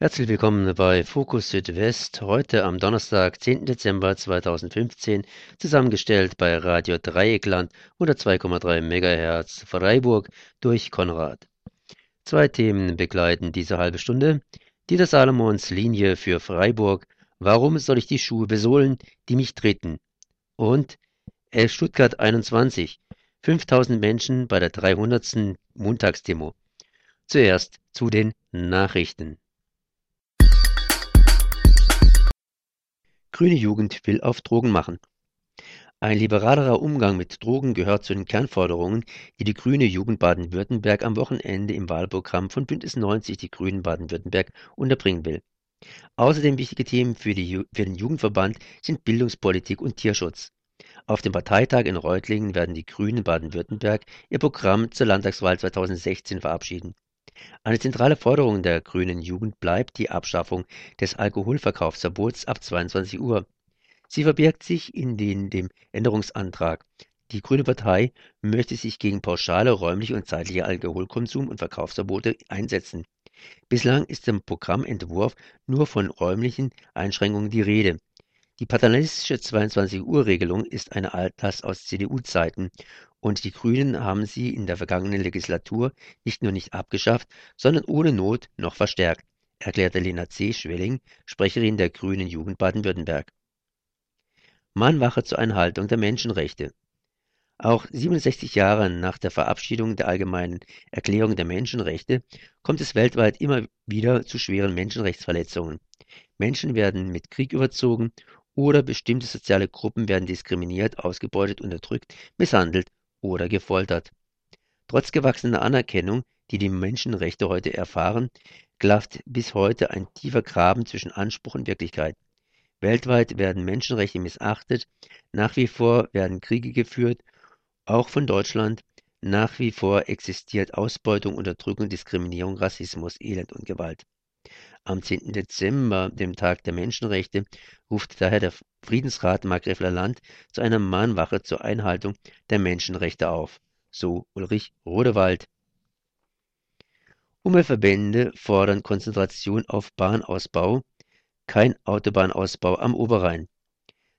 Herzlich willkommen bei Fokus Südwest, heute am Donnerstag, 10. Dezember 2015, zusammengestellt bei Radio Dreieckland 102,3 MHz Freiburg durch Konrad. Zwei Themen begleiten diese halbe Stunde. Dieter Salomons Linie für Freiburg, warum soll ich die Schuhe besohlen, die mich treten? Und El Stuttgart 21, 5000 Menschen bei der 300. Montagsdemo. Zuerst zu den Nachrichten. Grüne Jugend will auf Drogen machen. Ein liberalerer Umgang mit Drogen gehört zu den Kernforderungen, die die Grüne Jugend Baden-Württemberg am Wochenende im Wahlprogramm von Bündnis 90 Die Grünen Baden-Württemberg unterbringen will. Außerdem wichtige Themen für, die, für den Jugendverband sind Bildungspolitik und Tierschutz. Auf dem Parteitag in Reutlingen werden die Grünen Baden-Württemberg ihr Programm zur Landtagswahl 2016 verabschieden. Eine zentrale Forderung der Grünen Jugend bleibt die Abschaffung des Alkoholverkaufsverbots ab 22 Uhr. Sie verbirgt sich in den, dem Änderungsantrag. Die Grüne Partei möchte sich gegen pauschale räumliche und zeitliche Alkoholkonsum und Verkaufsverbote einsetzen. Bislang ist im Programmentwurf nur von räumlichen Einschränkungen die Rede. Die paternalistische 22-Uhr-Regelung ist eine Altlast aus CDU-Zeiten und die Grünen haben sie in der vergangenen Legislatur nicht nur nicht abgeschafft, sondern ohne Not noch verstärkt, erklärte Lena C. Schwelling, Sprecherin der Grünen Jugend Baden-Württemberg. Mahnwache zur Einhaltung der Menschenrechte. Auch 67 Jahre nach der Verabschiedung der Allgemeinen Erklärung der Menschenrechte kommt es weltweit immer wieder zu schweren Menschenrechtsverletzungen. Menschen werden mit Krieg überzogen oder bestimmte soziale Gruppen werden diskriminiert, ausgebeutet, unterdrückt, misshandelt oder gefoltert. Trotz gewachsener Anerkennung, die die Menschenrechte heute erfahren, klafft bis heute ein tiefer Graben zwischen Anspruch und Wirklichkeit. Weltweit werden Menschenrechte missachtet, nach wie vor werden Kriege geführt, auch von Deutschland, nach wie vor existiert Ausbeutung, Unterdrückung, Diskriminierung, Rassismus, Elend und Gewalt. Am 10. Dezember, dem Tag der Menschenrechte, ruft daher der Friedensrat Markgräfler Land zu einer Mahnwache zur Einhaltung der Menschenrechte auf, so Ulrich Rodewald. Umweltverbände fordern Konzentration auf Bahnausbau, kein Autobahnausbau am Oberrhein.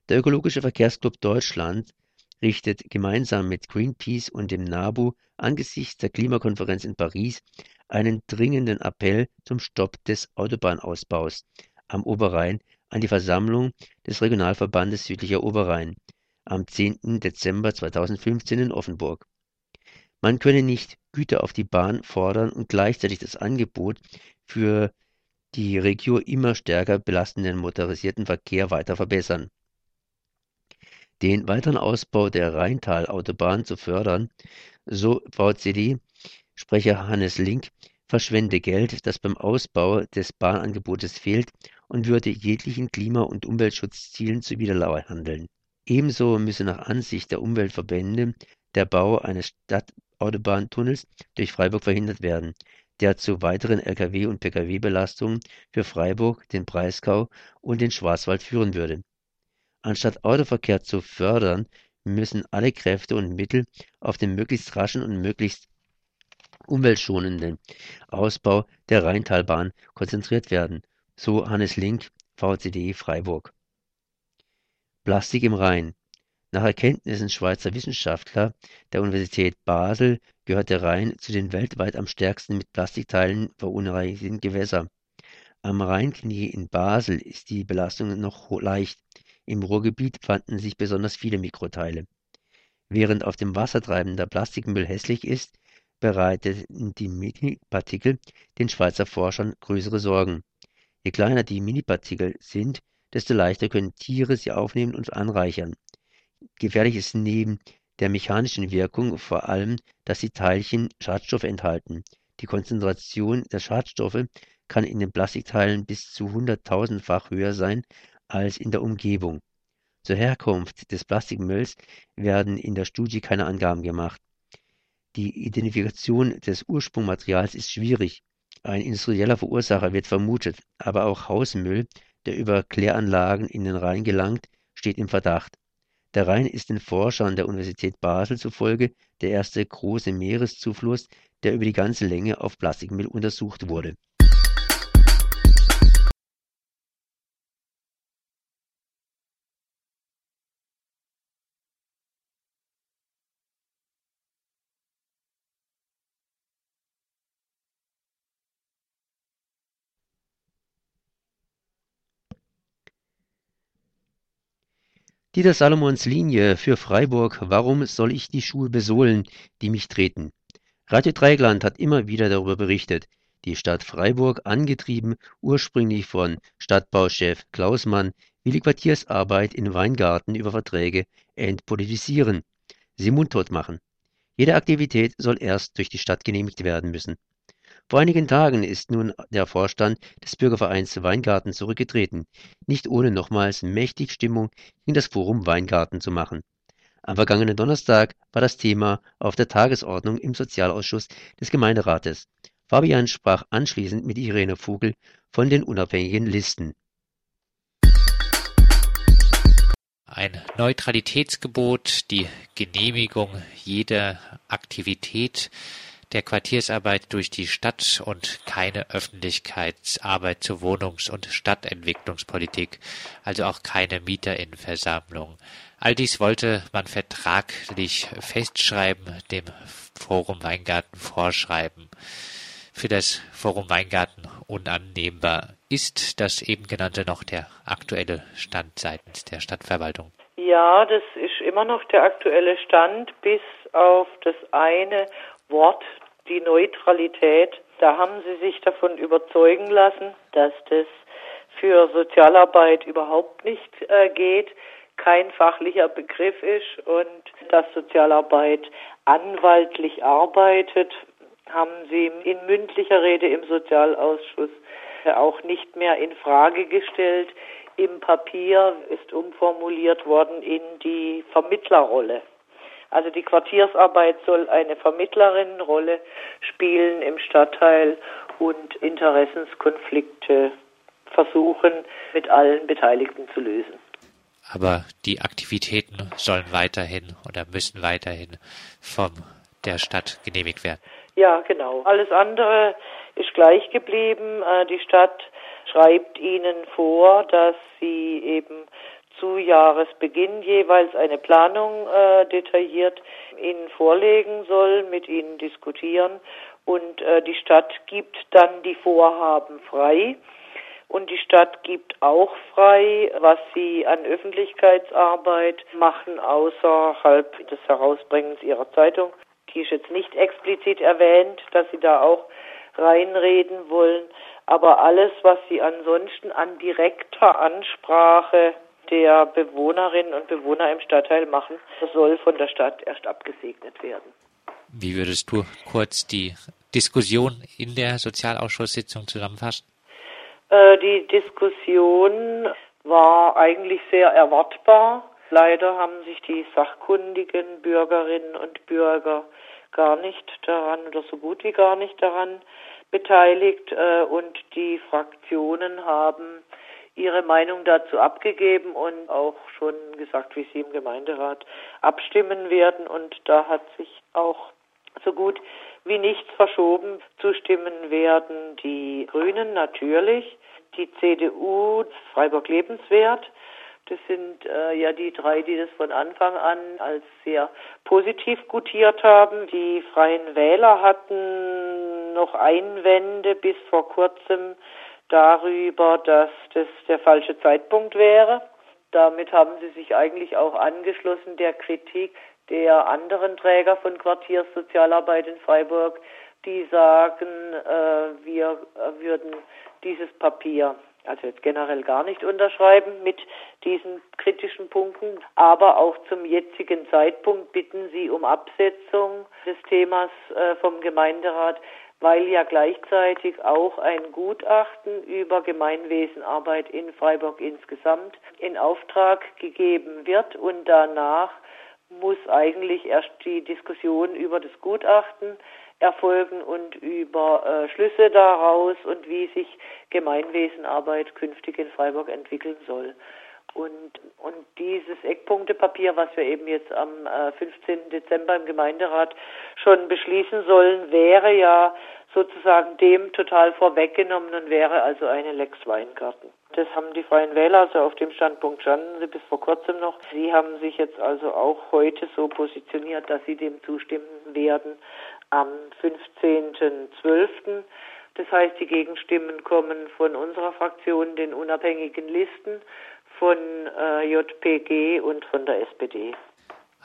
Der Ökologische Verkehrsclub Deutschland richtet gemeinsam mit Greenpeace und dem NABU angesichts der Klimakonferenz in Paris einen dringenden Appell zum Stopp des Autobahnausbaus am Oberrhein an die Versammlung des Regionalverbandes Südlicher Oberrhein am 10. Dezember 2015 in Offenburg. Man könne nicht Güter auf die Bahn fordern und gleichzeitig das Angebot für die Regio immer stärker belastenden motorisierten Verkehr weiter verbessern. Den weiteren Ausbau der Rheintalautobahn zu fördern, so VCD Sprecher Hannes Link verschwende Geld, das beim Ausbau des Bahnangebotes fehlt und würde jeglichen Klima- und Umweltschutzzielen zuwiderhandeln. Ebenso müsse nach Ansicht der Umweltverbände der Bau eines Stadtautobahntunnels durch Freiburg verhindert werden, der zu weiteren Lkw- und Pkw-Belastungen für Freiburg, den Breisgau und den Schwarzwald führen würde. Anstatt Autoverkehr zu fördern, müssen alle Kräfte und Mittel auf den möglichst raschen und möglichst umweltschonenden Ausbau der Rheintalbahn konzentriert werden, so Hannes Link, VCD Freiburg. Plastik im Rhein. Nach Erkenntnissen Schweizer Wissenschaftler der Universität Basel gehört der Rhein zu den weltweit am stärksten mit Plastikteilen verunreinigten Gewässern. Am Rheinknie in Basel ist die Belastung noch leicht. Im Ruhrgebiet fanden sich besonders viele Mikroteile. Während auf dem Wasser treibender Plastikmüll hässlich ist, bereiteten die Minipartikel den Schweizer Forschern größere Sorgen. Je kleiner die Minipartikel sind, desto leichter können Tiere sie aufnehmen und anreichern. Gefährlich ist neben der mechanischen Wirkung vor allem, dass die Teilchen Schadstoffe enthalten. Die Konzentration der Schadstoffe kann in den Plastikteilen bis zu hunderttausendfach höher sein als in der Umgebung. Zur Herkunft des Plastikmülls werden in der Studie keine Angaben gemacht. Die Identifikation des Ursprungsmaterials ist schwierig. Ein industrieller Verursacher wird vermutet, aber auch Hausmüll, der über Kläranlagen in den Rhein gelangt, steht im Verdacht. Der Rhein ist den Forschern der Universität Basel zufolge der erste große Meereszufluss, der über die ganze Länge auf Plastikmüll untersucht wurde. Dieter Salomons Linie für Freiburg Warum soll ich die Schuhe besohlen, die mich treten? Radio Dreigland hat immer wieder darüber berichtet. Die Stadt Freiburg, angetrieben ursprünglich von Stadtbauchef Klaus Mann, will die Quartiersarbeit in Weingarten über Verträge entpolitisieren, sie mundtot machen. Jede Aktivität soll erst durch die Stadt genehmigt werden müssen. Vor einigen Tagen ist nun der Vorstand des Bürgervereins Weingarten zurückgetreten, nicht ohne nochmals mächtig Stimmung in das Forum Weingarten zu machen. Am vergangenen Donnerstag war das Thema auf der Tagesordnung im Sozialausschuss des Gemeinderates. Fabian sprach anschließend mit Irene Vogel von den unabhängigen Listen. Ein Neutralitätsgebot, die Genehmigung jeder Aktivität, der Quartiersarbeit durch die Stadt und keine Öffentlichkeitsarbeit zur Wohnungs- und Stadtentwicklungspolitik, also auch keine Mieterinnenversammlung. All dies wollte man vertraglich festschreiben, dem Forum Weingarten vorschreiben. Für das Forum Weingarten unannehmbar. Ist das eben genannte noch der aktuelle Stand seitens der Stadtverwaltung? Ja, das ist immer noch der aktuelle Stand, bis auf das eine Wort, die Neutralität. Da haben Sie sich davon überzeugen lassen, dass das für Sozialarbeit überhaupt nicht äh, geht, kein fachlicher Begriff ist und dass Sozialarbeit anwaltlich arbeitet, haben Sie in mündlicher Rede im Sozialausschuss auch nicht mehr in Frage gestellt. Im Papier ist umformuliert worden in die Vermittlerrolle. Also die Quartiersarbeit soll eine Vermittlerinnenrolle spielen im Stadtteil und Interessenskonflikte versuchen, mit allen Beteiligten zu lösen. Aber die Aktivitäten sollen weiterhin oder müssen weiterhin von der Stadt genehmigt werden. Ja, genau. Alles andere ist gleich geblieben. Äh, die Stadt schreibt ihnen vor, dass sie eben zu Jahresbeginn jeweils eine Planung äh, detailliert Ihnen vorlegen soll, mit Ihnen diskutieren und äh, die Stadt gibt dann die Vorhaben frei. Und die Stadt gibt auch frei, was sie an Öffentlichkeitsarbeit machen, außerhalb des Herausbringens ihrer Zeitung. Die ist jetzt nicht explizit erwähnt, dass sie da auch reinreden wollen. Aber alles, was sie ansonsten an direkter Ansprache der Bewohnerinnen und Bewohner im Stadtteil machen, soll von der Stadt erst abgesegnet werden. Wie würdest du kurz die Diskussion in der Sozialausschusssitzung zusammenfassen? Äh, die Diskussion war eigentlich sehr erwartbar. Leider haben sich die sachkundigen Bürgerinnen und Bürger gar nicht daran oder so gut wie gar nicht daran beteiligt äh, und die Fraktionen haben ihre Meinung dazu abgegeben und auch schon gesagt, wie sie im Gemeinderat abstimmen werden. Und da hat sich auch so gut wie nichts verschoben. Zustimmen werden die Grünen natürlich, die CDU, Freiburg Lebenswert. Das sind äh, ja die drei, die das von Anfang an als sehr positiv gutiert haben. Die Freien Wähler hatten noch Einwände bis vor kurzem darüber, dass das der falsche Zeitpunkt wäre. Damit haben sie sich eigentlich auch angeschlossen der Kritik der anderen Träger von Quartierssozialarbeit in Freiburg, die sagen, äh, wir würden dieses Papier also jetzt generell gar nicht unterschreiben mit diesen kritischen Punkten, aber auch zum jetzigen Zeitpunkt bitten sie um Absetzung des Themas äh, vom Gemeinderat, weil ja gleichzeitig auch ein Gutachten über Gemeinwesenarbeit in Freiburg insgesamt in Auftrag gegeben wird und danach muss eigentlich erst die Diskussion über das Gutachten erfolgen und über äh, Schlüsse daraus und wie sich Gemeinwesenarbeit künftig in Freiburg entwickeln soll. Und, und dieses Eckpunktepapier, was wir eben jetzt am äh, 15. Dezember im Gemeinderat schon beschließen sollen, wäre ja sozusagen dem total vorweggenommen und wäre also eine Lex Weingarten. Das haben die Freien Wähler also auf dem Standpunkt standen sie bis vor kurzem noch. Sie haben sich jetzt also auch heute so positioniert, dass sie dem zustimmen werden am 15.12. Das heißt, die Gegenstimmen kommen von unserer Fraktion, den unabhängigen Listen, von äh, JPG und von der SPD.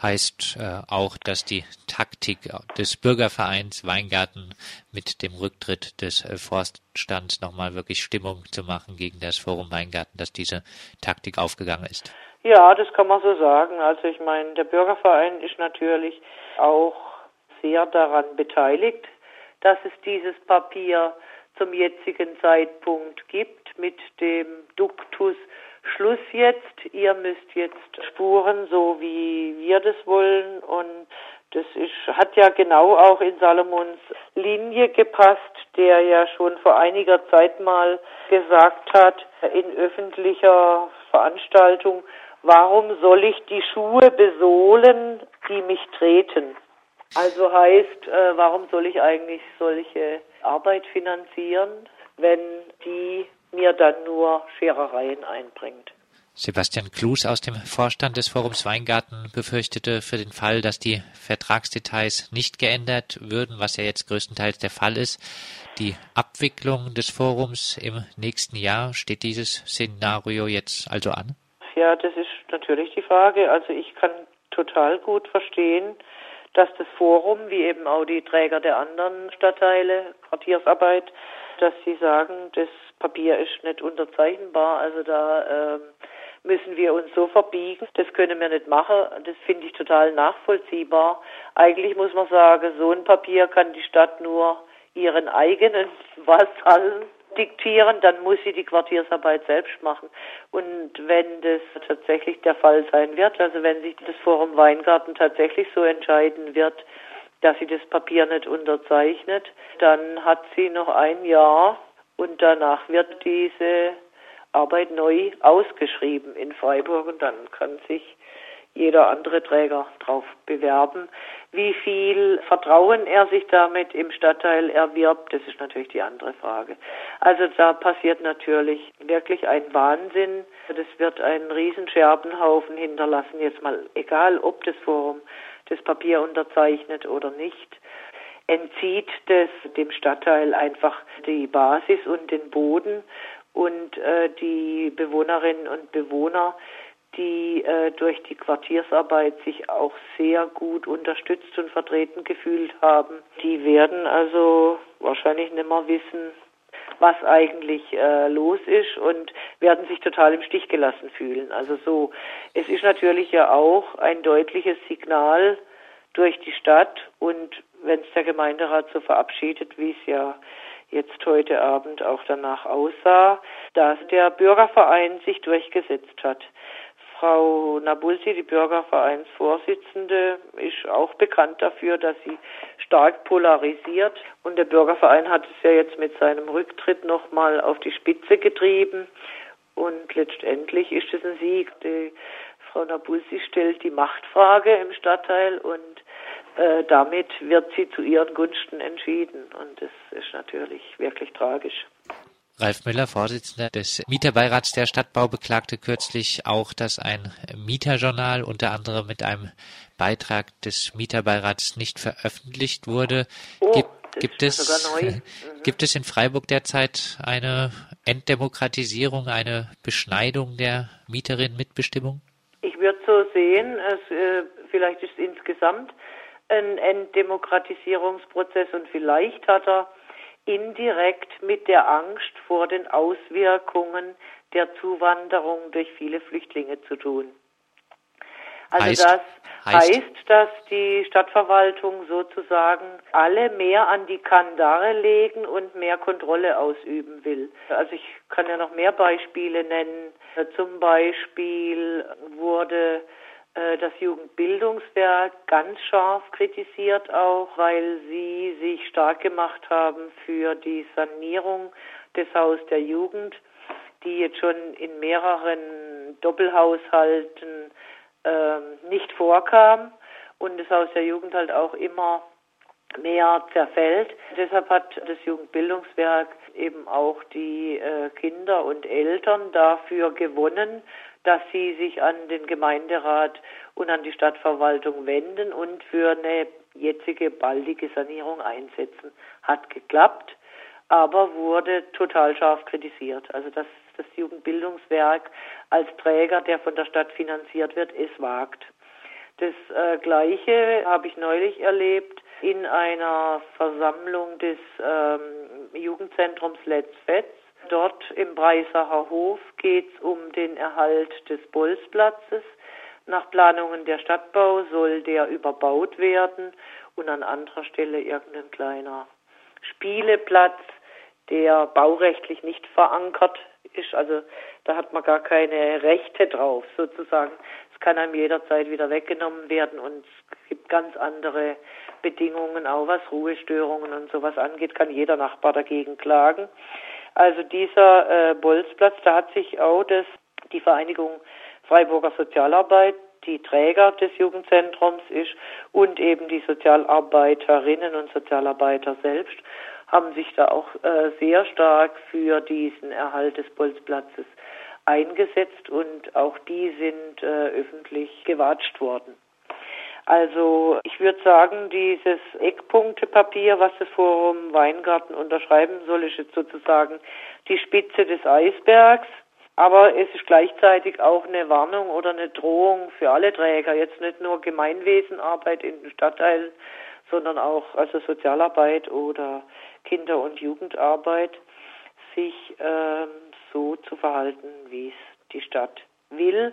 Heißt äh, auch, dass die Taktik des Bürgervereins Weingarten mit dem Rücktritt des äh, Forststands nochmal wirklich Stimmung zu machen gegen das Forum Weingarten, dass diese Taktik aufgegangen ist. Ja, das kann man so sagen. Also ich meine, der Bürgerverein ist natürlich auch sehr daran beteiligt, dass es dieses Papier zum jetzigen Zeitpunkt gibt mit dem Duktus Schluss jetzt, ihr müsst jetzt spuren, so wie wir das wollen und das ist, hat ja genau auch in Salomons Linie gepasst, der ja schon vor einiger Zeit mal gesagt hat, in öffentlicher Veranstaltung, warum soll ich die Schuhe besohlen, die mich treten? Also heißt, äh, warum soll ich eigentlich solche Arbeit finanzieren, wenn die mir dann nur Scherereien einbringt? Sebastian Klus aus dem Vorstand des Forums Weingarten befürchtete für den Fall, dass die Vertragsdetails nicht geändert würden, was ja jetzt größtenteils der Fall ist, die Abwicklung des Forums im nächsten Jahr. Steht dieses Szenario jetzt also an? Ja, das ist natürlich die Frage. Also ich kann total gut verstehen, dass das Forum, wie eben auch die Träger der anderen Stadtteile, Quartiersarbeit, dass sie sagen, das Papier ist nicht unterzeichnbar, also da ähm, müssen wir uns so verbiegen, das können wir nicht machen. Das finde ich total nachvollziehbar. Eigentlich muss man sagen, so ein Papier kann die Stadt nur ihren eigenen Vasallen diktieren, dann muss sie die Quartiersarbeit selbst machen. Und wenn das tatsächlich der Fall sein wird, also wenn sich das Forum Weingarten tatsächlich so entscheiden wird, dass sie das Papier nicht unterzeichnet, dann hat sie noch ein Jahr und danach wird diese Arbeit neu ausgeschrieben in Freiburg und dann kann sich jeder andere Träger darauf bewerben. Wie viel Vertrauen er sich damit im Stadtteil erwirbt, das ist natürlich die andere Frage. Also da passiert natürlich wirklich ein Wahnsinn. Das wird einen riesen Scherbenhaufen hinterlassen, jetzt mal egal, ob das Forum das Papier unterzeichnet oder nicht entzieht das dem Stadtteil einfach die Basis und den Boden und äh, die Bewohnerinnen und Bewohner die äh, durch die Quartiersarbeit sich auch sehr gut unterstützt und vertreten gefühlt haben. Die werden also wahrscheinlich nicht mehr wissen, was eigentlich äh, los ist und werden sich total im Stich gelassen fühlen. Also so, es ist natürlich ja auch ein deutliches Signal durch die Stadt und wenn es der Gemeinderat so verabschiedet, wie es ja jetzt heute Abend auch danach aussah, dass der Bürgerverein sich durchgesetzt hat. Frau Nabulsi, die Bürgervereinsvorsitzende, ist auch bekannt dafür, dass sie stark polarisiert. Und der Bürgerverein hat es ja jetzt mit seinem Rücktritt nochmal auf die Spitze getrieben. Und letztendlich ist es ein Sieg. Die Frau Nabulsi stellt die Machtfrage im Stadtteil und äh, damit wird sie zu ihren Gunsten entschieden. Und das ist natürlich wirklich tragisch. Ralf Müller, Vorsitzender des Mieterbeirats der Stadtbau, beklagte kürzlich auch, dass ein Mieterjournal unter anderem mit einem Beitrag des Mieterbeirats nicht veröffentlicht wurde. Oh, gibt, gibt es, mhm. gibt es in Freiburg derzeit eine Entdemokratisierung, eine Beschneidung der Mieterinnenmitbestimmung? Ich würde so sehen, es, äh, vielleicht ist insgesamt ein Entdemokratisierungsprozess und vielleicht hat er indirekt mit der Angst vor den Auswirkungen der Zuwanderung durch viele Flüchtlinge zu tun. Also heißt, das heißt, heißt, dass die Stadtverwaltung sozusagen alle mehr an die Kandare legen und mehr Kontrolle ausüben will. Also ich kann ja noch mehr Beispiele nennen. Zum Beispiel wurde das Jugendbildungswerk ganz scharf kritisiert auch, weil sie sich stark gemacht haben für die Sanierung des Haus der Jugend, die jetzt schon in mehreren Doppelhaushalten ähm, nicht vorkam und das Haus der Jugend halt auch immer mehr zerfällt. Deshalb hat das Jugendbildungswerk eben auch die äh, Kinder und Eltern dafür gewonnen, dass sie sich an den Gemeinderat und an die Stadtverwaltung wenden und für eine jetzige baldige Sanierung einsetzen. Hat geklappt, aber wurde total scharf kritisiert. Also dass das Jugendbildungswerk als Träger, der von der Stadt finanziert wird, es wagt. Das äh, Gleiche habe ich neulich erlebt in einer Versammlung des ähm, Jugendzentrums Letzfetz. Dort im Breisacher Hof geht es um den Erhalt des Bolzplatzes. Nach Planungen der Stadtbau soll der überbaut werden und an anderer Stelle irgendein kleiner Spieleplatz, der baurechtlich nicht verankert ist. Also da hat man gar keine Rechte drauf sozusagen. Es kann einem jederzeit wieder weggenommen werden und es gibt ganz andere Bedingungen, auch was Ruhestörungen und sowas angeht, kann jeder Nachbar dagegen klagen. Also dieser äh, Bolzplatz, da hat sich auch das, die Vereinigung Freiburger Sozialarbeit, die Träger des Jugendzentrums ist und eben die Sozialarbeiterinnen und Sozialarbeiter selbst haben sich da auch äh, sehr stark für diesen Erhalt des Bolzplatzes eingesetzt und auch die sind äh, öffentlich gewatscht worden. Also ich würde sagen, dieses Eckpunktepapier, was das Forum Weingarten unterschreiben soll, ist jetzt sozusagen die Spitze des Eisbergs. Aber es ist gleichzeitig auch eine Warnung oder eine Drohung für alle Träger, jetzt nicht nur Gemeinwesenarbeit in den Stadtteilen, sondern auch also Sozialarbeit oder Kinder- und Jugendarbeit, sich ähm, so zu verhalten, wie es die Stadt will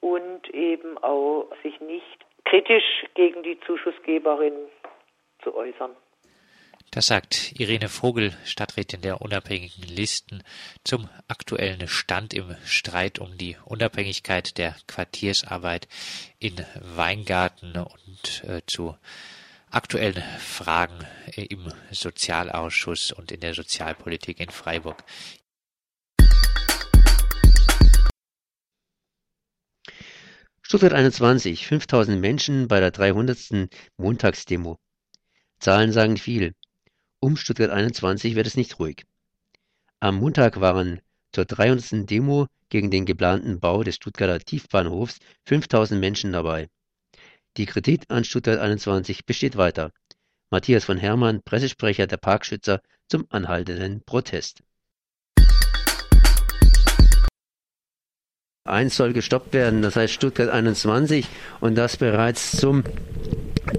und eben auch sich nicht kritisch gegen die Zuschussgeberin zu äußern. Das sagt Irene Vogel, Stadträtin der unabhängigen Listen, zum aktuellen Stand im Streit um die Unabhängigkeit der Quartiersarbeit in Weingarten und äh, zu aktuellen Fragen im Sozialausschuss und in der Sozialpolitik in Freiburg. Stuttgart 21, 5000 Menschen bei der 300. Montagsdemo. Zahlen sagen viel. Um Stuttgart 21 wird es nicht ruhig. Am Montag waren zur 300. Demo gegen den geplanten Bau des Stuttgarter Tiefbahnhofs 5000 Menschen dabei. Die Kritik an Stuttgart 21 besteht weiter. Matthias von Hermann, Pressesprecher der Parkschützer zum anhaltenden Protest. Eins soll gestoppt werden, das heißt Stuttgart 21 und das bereits zum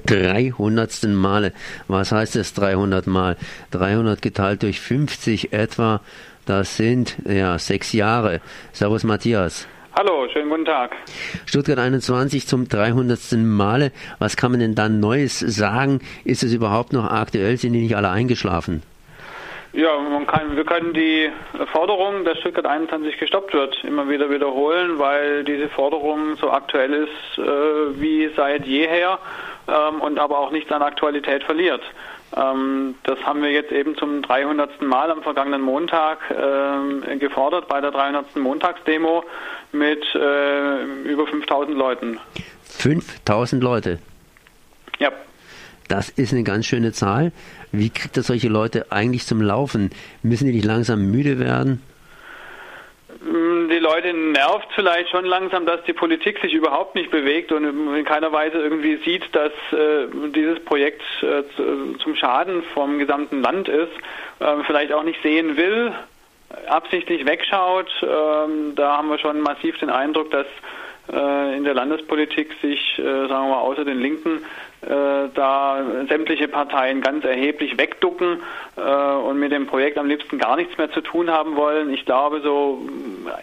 300. Male. Was heißt das 300 Mal? 300 geteilt durch 50 etwa, das sind ja sechs Jahre. Servus Matthias. Hallo, schönen guten Tag. Stuttgart 21 zum 300. Male. Was kann man denn dann Neues sagen? Ist es überhaupt noch aktuell? Sind die nicht alle eingeschlafen? Ja, man kann, wir können die Forderung, dass Stuttgart 21 gestoppt wird, immer wieder wiederholen, weil diese Forderung so aktuell ist äh, wie seit jeher ähm, und aber auch nichts an Aktualität verliert. Ähm, das haben wir jetzt eben zum 300. Mal am vergangenen Montag äh, gefordert bei der 300. Montagsdemo mit äh, über 5000 Leuten. 5000 Leute? Ja. Das ist eine ganz schöne Zahl. Wie kriegt das solche Leute eigentlich zum Laufen? Müssen die nicht langsam müde werden? Mm, die Leute nervt vielleicht schon langsam, dass die Politik sich überhaupt nicht bewegt und in keiner Weise irgendwie sieht, dass äh, dieses Projekt äh, zum Schaden vom gesamten Land ist, äh, vielleicht auch nicht sehen will, absichtlich wegschaut. Ähm, da haben wir schon massiv den Eindruck, dass in der Landespolitik sich, äh, sagen wir mal, außer den Linken äh, da sämtliche Parteien ganz erheblich wegducken und mit dem Projekt am liebsten gar nichts mehr zu tun haben wollen. Ich glaube, so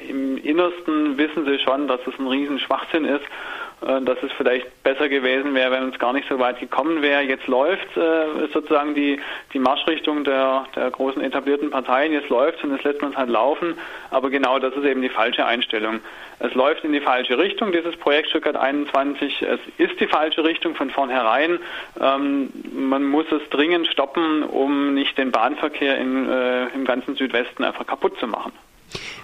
im Innersten wissen sie schon, dass es ein Riesenschwachsinn ist äh, dass es vielleicht besser gewesen wäre, wenn es gar nicht so weit gekommen wäre. Jetzt läuft äh, sozusagen die, die Marschrichtung der, der großen etablierten Parteien, jetzt läuft und jetzt lässt man es halt laufen, aber genau das ist eben die falsche Einstellung. Es läuft in die falsche Richtung, dieses Projekt Stuttgart 21. Es ist die falsche Richtung von vornherein. Ähm, man muss es dringend stoppen, um nicht den Bahnverkehr in, äh, im ganzen Südwesten einfach kaputt zu machen.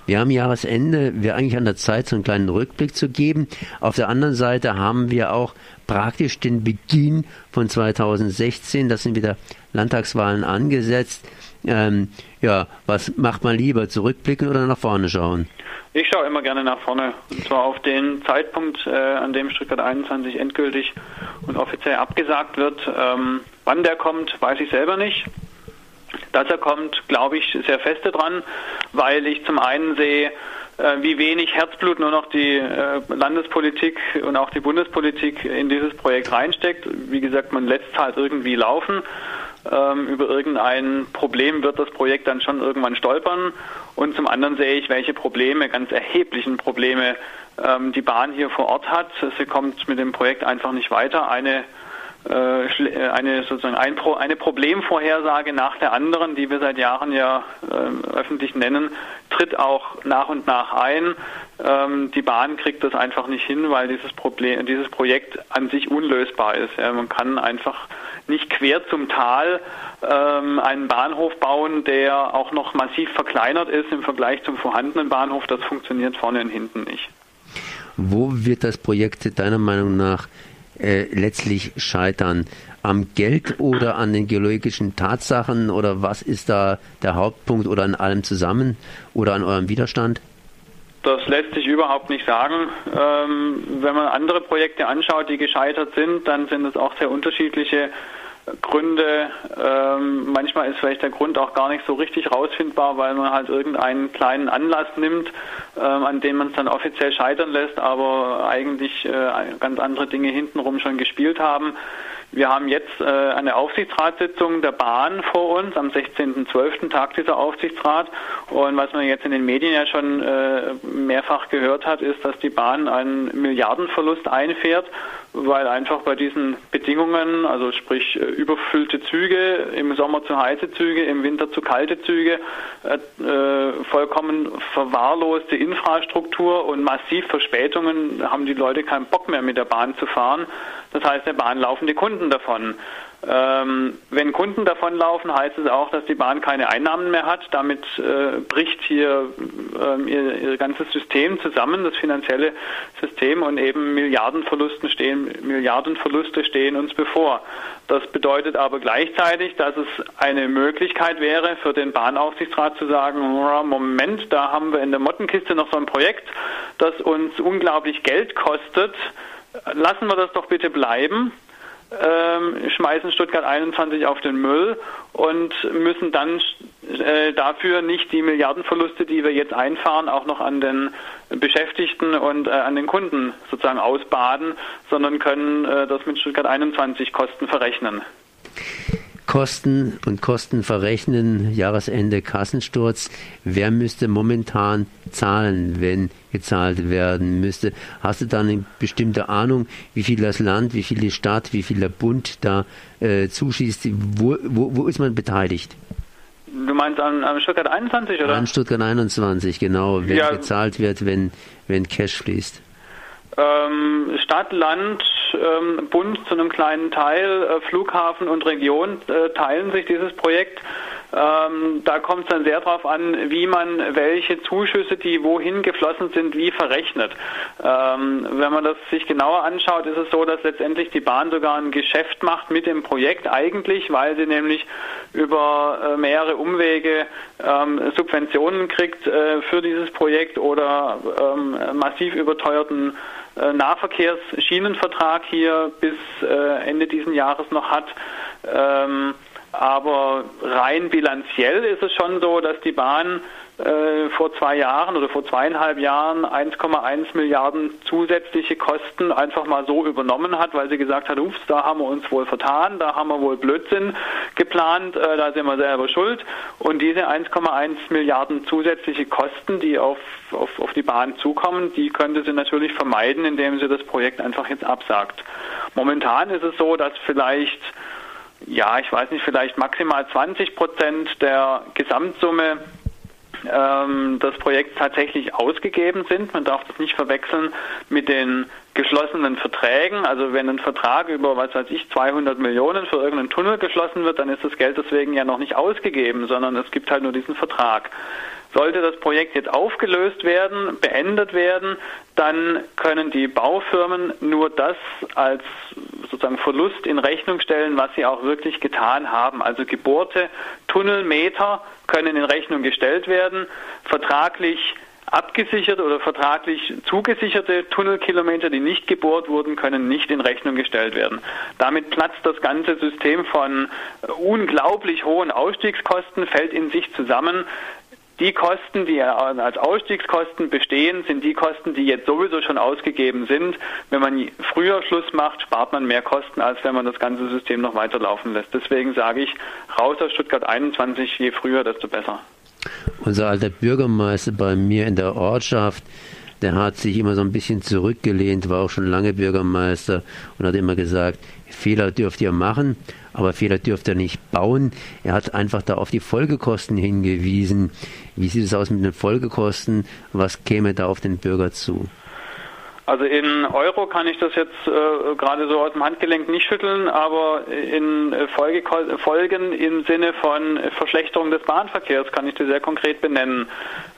Wir haben Jahresende, wäre eigentlich an der Zeit, so einen kleinen Rückblick zu geben. Auf der anderen Seite haben wir auch praktisch den Beginn von 2016. Das sind wieder Landtagswahlen angesetzt. Ähm, ja, was macht man lieber, zurückblicken oder nach vorne schauen? Ich schaue immer gerne nach vorne. Und zwar auf den Zeitpunkt, äh, an dem Stuttgart 21 endgültig und offiziell abgesagt wird. Ähm, wann der kommt, weiß ich selber nicht. Dass er kommt, glaube ich sehr feste dran, weil ich zum einen sehe, äh, wie wenig Herzblut nur noch die äh, Landespolitik und auch die Bundespolitik in dieses Projekt reinsteckt. Wie gesagt, man lässt es halt irgendwie laufen. Ähm, über irgendein Problem wird das Projekt dann schon irgendwann stolpern. Und zum anderen sehe ich, welche Probleme, ganz erheblichen Probleme, ähm, die Bahn hier vor Ort hat. Sie kommt mit dem Projekt einfach nicht weiter. Eine eine sozusagen ein eine Problemvorhersage nach der anderen, die wir seit Jahren ja äh, öffentlich nennen, tritt auch nach und nach ein. Ähm, die Bahn kriegt das einfach nicht hin, weil dieses Problem, dieses Projekt an sich unlösbar ist. Ja, man kann einfach nicht quer zum Tal ähm, einen Bahnhof bauen, der auch noch massiv verkleinert ist im Vergleich zum vorhandenen Bahnhof. Das funktioniert vorne und hinten nicht. Wo wird das Projekt deiner Meinung nach äh, letztlich scheitern? Am Geld oder an den geologischen Tatsachen oder was ist da der Hauptpunkt oder an allem zusammen oder an eurem Widerstand? Das lässt sich überhaupt nicht sagen. Ähm, wenn man andere Projekte anschaut, die gescheitert sind, dann sind es auch sehr unterschiedliche Gründe. Ähm, manchmal ist vielleicht der Grund auch gar nicht so richtig rausfindbar, weil man halt irgendeinen kleinen Anlass nimmt, ähm, an dem man es dann offiziell scheitern lässt, aber eigentlich äh, ganz andere Dinge hintenrum schon gespielt haben. Wir haben jetzt äh, eine Aufsichtsratssitzung der Bahn vor uns am 16.12. Tag dieser Aufsichtsrat. Und was man jetzt in den Medien ja schon äh, mehrfach gehört hat, ist, dass die Bahn einen Milliardenverlust einfährt, weil einfach bei diesen Bedingungen, also sprich äh, überfüllte Züge, im Sommer zu heiße Züge, im Winter zu kalte Züge, äh, äh, vollkommen verwahrloste Infrastruktur und massiv Verspätungen haben die Leute keinen Bock mehr mit der Bahn zu fahren. Das heißt, der Bahn laufen die Kunden davon. Ähm, wenn Kunden davonlaufen, heißt es auch, dass die Bahn keine Einnahmen mehr hat. Damit äh, bricht hier äh, ihr, ihr, ganzes System zusammen, das finanzielle System, und eben Milliardenverluste stehen, Milliardenverluste stehen uns bevor. Das bedeutet aber gleichzeitig, dass es eine Möglichkeit wäre für den Bahnaufsichtsrat zu sagen, Moment, da haben wir in der Mottenkiste noch so ein Projekt, das uns unglaublich Geld kostet lassen wir das doch bitte bleiben, ähm, schmeißen Stuttgart 21 auf den Müll und müssen dann äh, dafür nicht die Milliardenverluste, die wir jetzt einfahren, auch noch an den Beschäftigten und äh, an den Kunden sozusagen ausbaden, sondern können äh, das mit Stuttgart 21 Kosten verrechnen. Kosten und Kosten verrechnen, Jahresende Kassensturz. Wer müsste momentan zahlen, wenn gezahlt werden müsste? Hast du da eine bestimmte Ahnung, wie viel das Land, wie viel die Stadt, wie viel der Bund da äh, zuschießt? Wo, wo, wo ist man beteiligt? Du meinst an, an, Stuttgart 21 oder? An Stuttgart 21, genau. Wer ja. gezahlt wird, wenn, wenn Cash fließt. Ähm, Stadt, Land, ähm, Bund zu einem kleinen Teil, äh, Flughafen und Region äh, teilen sich dieses Projekt. Ähm, da kommt es dann sehr darauf an, wie man welche Zuschüsse, die wohin geflossen sind, wie verrechnet. Ähm, wenn man das sich genauer anschaut, ist es so, dass letztendlich die Bahn sogar ein Geschäft macht mit dem Projekt eigentlich, weil sie nämlich über äh, mehrere Umwege ähm, Subventionen kriegt äh, für dieses Projekt oder ähm, massiv überteuerten Nahverkehrsschienenvertrag hier bis äh, Ende dieses Jahres noch hat. Ähm, Aber rein bilanziell ist es schon so, dass die Bahn äh, vor zwei Jahren oder vor zweieinhalb Jahren 1,1 Milliarden zusätzliche Kosten einfach mal so übernommen hat, weil sie gesagt hat, ups, da haben wir uns wohl vertan, da haben wir wohl Blödsinn geplant, äh, da sind wir selber schuld. Und diese 1,1 Milliarden zusätzliche Kosten, die auf, auf, auf die Bahn zukommen, die könnte sie natürlich vermeiden, indem sie das Projekt einfach jetzt absagt. Momentan ist es so, dass vielleicht ja, ich weiß nicht, vielleicht maximal 20 Prozent der Gesamtsumme ähm, des Projekts tatsächlich ausgegeben sind. Man darf das nicht verwechseln mit den geschlossenen Verträgen. Also wenn ein Vertrag über, was weiß ich, 200 Millionen für irgendeinen Tunnel geschlossen wird, dann ist das Geld deswegen ja noch nicht ausgegeben, sondern es gibt halt nur diesen Vertrag. Sollte das Projekt jetzt aufgelöst werden, beendet werden, dann können die Baufirmen nur das als sozusagen Verlust in Rechnung stellen, was sie auch wirklich getan haben. Also gebohrte Tunnelmeter können in Rechnung gestellt werden. Vertraglich abgesicherte oder vertraglich zugesicherte Tunnelkilometer, die nicht gebohrt wurden, können nicht in Rechnung gestellt werden. Damit platzt das ganze System von unglaublich hohen Ausstiegskosten, fällt in sich zusammen. Die Kosten, die als Ausstiegskosten bestehen, sind die Kosten, die jetzt sowieso schon ausgegeben sind. Wenn man früher Schluss macht, spart man mehr Kosten, als wenn man das ganze System noch weiterlaufen lässt. Deswegen sage ich, raus aus Stuttgart 21, je früher, desto besser. Unser alter Bürgermeister bei mir in der Ortschaft, der hat sich immer so ein bisschen zurückgelehnt, war auch schon lange Bürgermeister und hat immer gesagt, Fehler dürft ihr machen, aber Fehler dürft ihr nicht bauen. Er hat einfach da auf die Folgekosten hingewiesen. Wie sieht es aus mit den Folgekosten? Was käme da auf den Bürger zu? Also in Euro kann ich das jetzt äh, gerade so aus dem Handgelenk nicht schütteln, aber in Folge, Folgen im Sinne von Verschlechterung des Bahnverkehrs kann ich das sehr konkret benennen.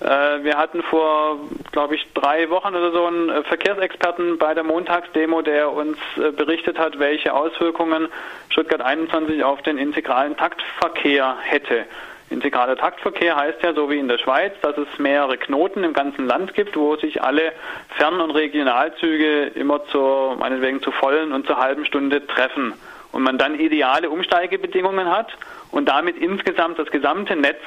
Äh, wir hatten vor, glaube ich, drei Wochen oder so einen Verkehrsexperten bei der Montagsdemo, der uns äh, berichtet hat, welche Auswirkungen Stuttgart 21 auf den integralen Taktverkehr hätte. Integraler Taktverkehr heißt ja, so wie in der Schweiz, dass es mehrere Knoten im ganzen Land gibt, wo sich alle Fern- und Regionalzüge immer zur, meinetwegen zur vollen und zur halben Stunde treffen. Und man dann ideale Umsteigebedingungen hat und damit insgesamt das gesamte Netz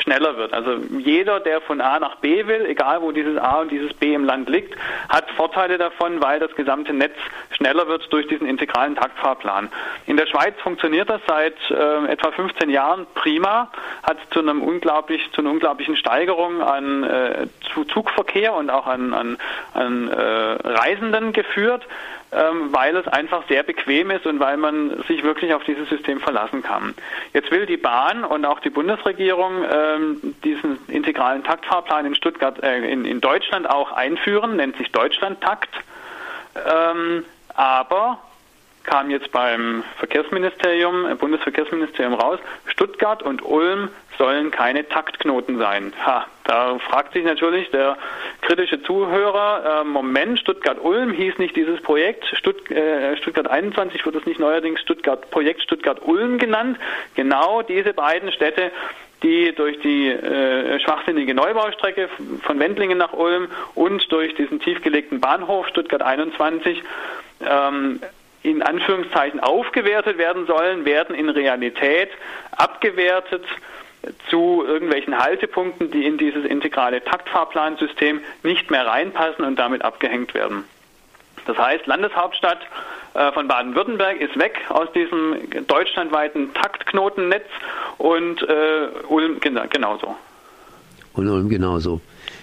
schneller wird. Also jeder, der von A nach B will, egal wo dieses A und dieses B im Land liegt, hat Vorteile davon, weil das gesamte Netz schneller wird durch diesen integralen Taktfahrplan. In der Schweiz funktioniert das seit äh, etwa 15 Jahren prima, hat zu einem unglaublich, zu einer unglaublichen Steigerung an äh, Zugverkehr und auch an, an, an äh, Reisenden geführt weil es einfach sehr bequem ist und weil man sich wirklich auf dieses System verlassen kann. Jetzt will die Bahn und auch die Bundesregierung ähm, diesen integralen Taktfahrplan in Stuttgart, äh, in, in Deutschland auch einführen, nennt sich Deutschlandtakt. Ähm, aber kam jetzt beim Verkehrsministerium, äh, Bundesverkehrsministerium raus, Stuttgart und Ulm sollen keine Taktknoten sein. Ha, da fragt sich natürlich der kritische Zuhörer, äh, Moment, Stuttgart-Ulm hieß nicht dieses Projekt, Stutt, äh, Stuttgart 21 wird es nicht neuerdings Stuttgart, Projekt Stuttgart-Ulm genannt. Genau diese beiden Städte die durch die äh, schwachsinnige Neubaustrecke von Wendlingen nach Ulm und durch diesen tiefgelegten Bahnhof Stuttgart 21 ähm, in Anführungszeichen aufgewertet werden sollen, werden in Realität abgewertet zu irgendwelchen Haltepunkten, die in dieses integrale Taktfahrplansystem nicht mehr reinpassen und damit abgehängt werden. Das heißt, Landeshauptstadt äh, von Baden-Württemberg ist weg aus diesem deutschlandweiten Taktknotennetz und äh, Ulm genauso. Und Ulm genauso.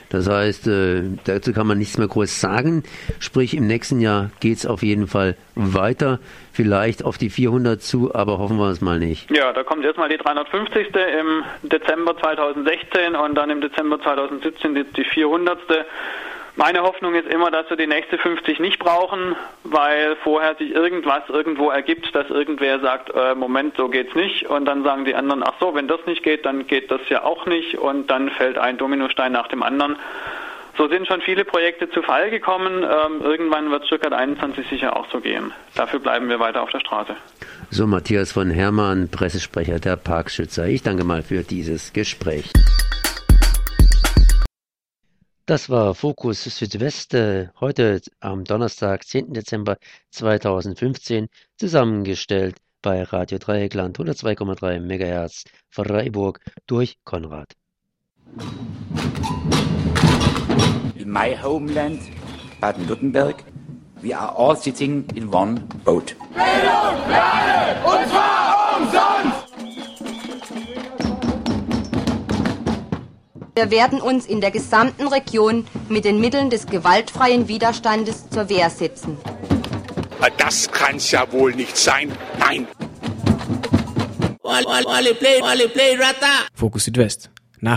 Das heißt, äh, dazu kann man nichts mehr groß sagen. Sprich, im nächsten Jahr geht es auf jeden Fall weiter. Vielleicht auf die 400 zu, aber hoffen wir es mal nicht. Ja, da kommt erstmal die 350. im Dezember 2016 und dann im Dezember 2017 die, die 400. Meine Hoffnung ist immer, dass wir die nächste 50 nicht brauchen, weil vorher sich irgendwas irgendwo ergibt, dass irgendwer sagt, äh, Moment, so geht's nicht. Und dann sagen die anderen, ach so, wenn das nicht geht, dann geht das ja auch nicht. Und dann fällt ein Dominostein nach dem anderen. So sind schon viele Projekte zu Fall gekommen. Ähm, irgendwann wird Stuttgart 21 sicher auch so gehen. Dafür bleiben wir weiter auf der Straße. So, Matthias von Hermann, Pressesprecher der Parkschützer. Ich danke mal für dieses Gespräch. Das war Fokus Südwest heute am Donnerstag, 10. Dezember 2015, zusammengestellt bei Radio Dreieckland 102,3 MHz Freiburg durch Konrad. In my homeland, Baden-Württemberg, we are all sitting in one boat. Bildung alle! Und zwar Wir werden uns in der gesamten Region mit den Mitteln des gewaltfreien Widerstandes zur Wehr setzen. Das kann's ja wohl nicht sein. Nein. Fokus Südwest. Nachrichten